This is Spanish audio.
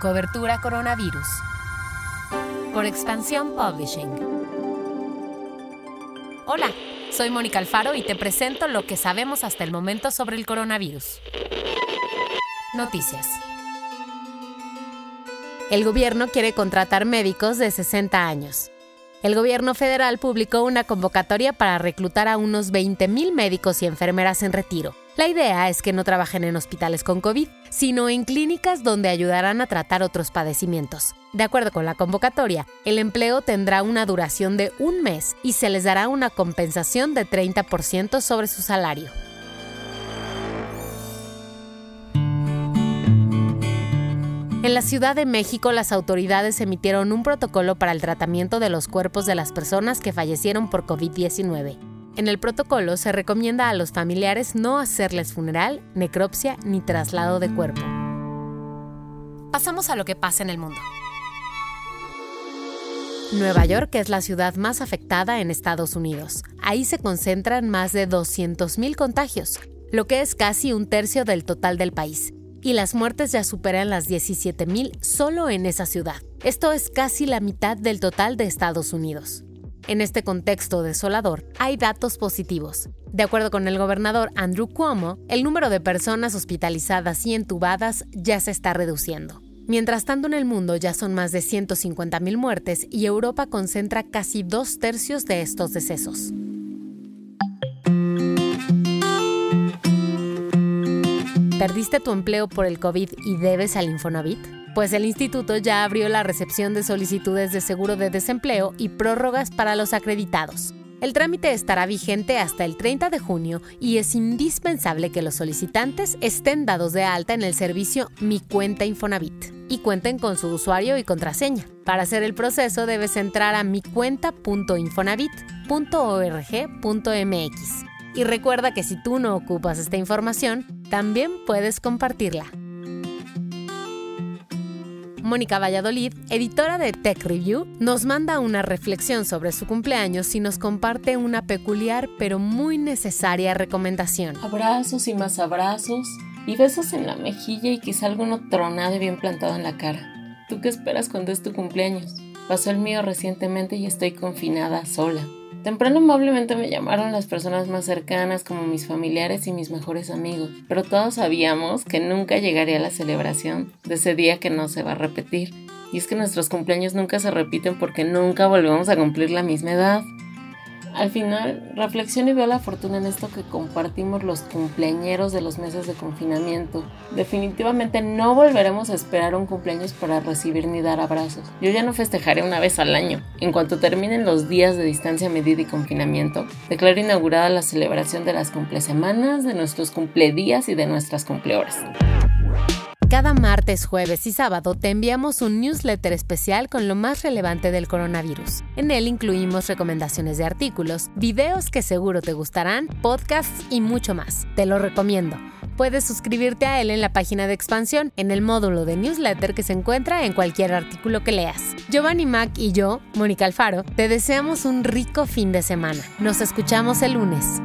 Cobertura Coronavirus. Por Expansión Publishing. Hola, soy Mónica Alfaro y te presento lo que sabemos hasta el momento sobre el coronavirus. Noticias. El gobierno quiere contratar médicos de 60 años. El gobierno federal publicó una convocatoria para reclutar a unos 20.000 médicos y enfermeras en retiro. La idea es que no trabajen en hospitales con COVID, sino en clínicas donde ayudarán a tratar otros padecimientos. De acuerdo con la convocatoria, el empleo tendrá una duración de un mes y se les dará una compensación de 30% sobre su salario. En la Ciudad de México, las autoridades emitieron un protocolo para el tratamiento de los cuerpos de las personas que fallecieron por COVID-19. En el protocolo se recomienda a los familiares no hacerles funeral, necropsia ni traslado de cuerpo. Pasamos a lo que pasa en el mundo. Nueva York es la ciudad más afectada en Estados Unidos. Ahí se concentran más de 200.000 contagios, lo que es casi un tercio del total del país y las muertes ya superan las 17.000 solo en esa ciudad. Esto es casi la mitad del total de Estados Unidos. En este contexto desolador, hay datos positivos. De acuerdo con el gobernador Andrew Cuomo, el número de personas hospitalizadas y entubadas ya se está reduciendo. Mientras tanto, en el mundo ya son más de 150.000 muertes y Europa concentra casi dos tercios de estos decesos. ¿Perdiste tu empleo por el COVID y debes al Infonavit? Pues el instituto ya abrió la recepción de solicitudes de seguro de desempleo y prórrogas para los acreditados. El trámite estará vigente hasta el 30 de junio y es indispensable que los solicitantes estén dados de alta en el servicio Mi Cuenta Infonavit y cuenten con su usuario y contraseña. Para hacer el proceso debes entrar a micuenta.infonavit.org.mx y recuerda que si tú no ocupas esta información, también puedes compartirla. Mónica Valladolid, editora de Tech Review, nos manda una reflexión sobre su cumpleaños y nos comparte una peculiar pero muy necesaria recomendación. Abrazos y más abrazos, y besos en la mejilla y quizá alguno tronado y bien plantado en la cara. ¿Tú qué esperas cuando es tu cumpleaños? Pasó el mío recientemente y estoy confinada sola. Temprano amablemente me llamaron las personas más cercanas como mis familiares y mis mejores amigos, pero todos sabíamos que nunca llegaría la celebración de ese día que no se va a repetir. Y es que nuestros cumpleaños nunca se repiten porque nunca volvemos a cumplir la misma edad. Al final, reflexiono y veo la fortuna en esto que compartimos los cumpleañeros de los meses de confinamiento. Definitivamente no volveremos a esperar un cumpleaños para recibir ni dar abrazos. Yo ya no festejaré una vez al año. En cuanto terminen los días de distancia medida y confinamiento, declaro inaugurada la celebración de las semanas, de nuestros cumpledías y de nuestras cumplehoras. Cada martes, jueves y sábado te enviamos un newsletter especial con lo más relevante del coronavirus. En él incluimos recomendaciones de artículos, videos que seguro te gustarán, podcasts y mucho más. Te lo recomiendo. Puedes suscribirte a él en la página de expansión, en el módulo de newsletter que se encuentra en cualquier artículo que leas. Giovanni Mac y yo, Mónica Alfaro, te deseamos un rico fin de semana. Nos escuchamos el lunes.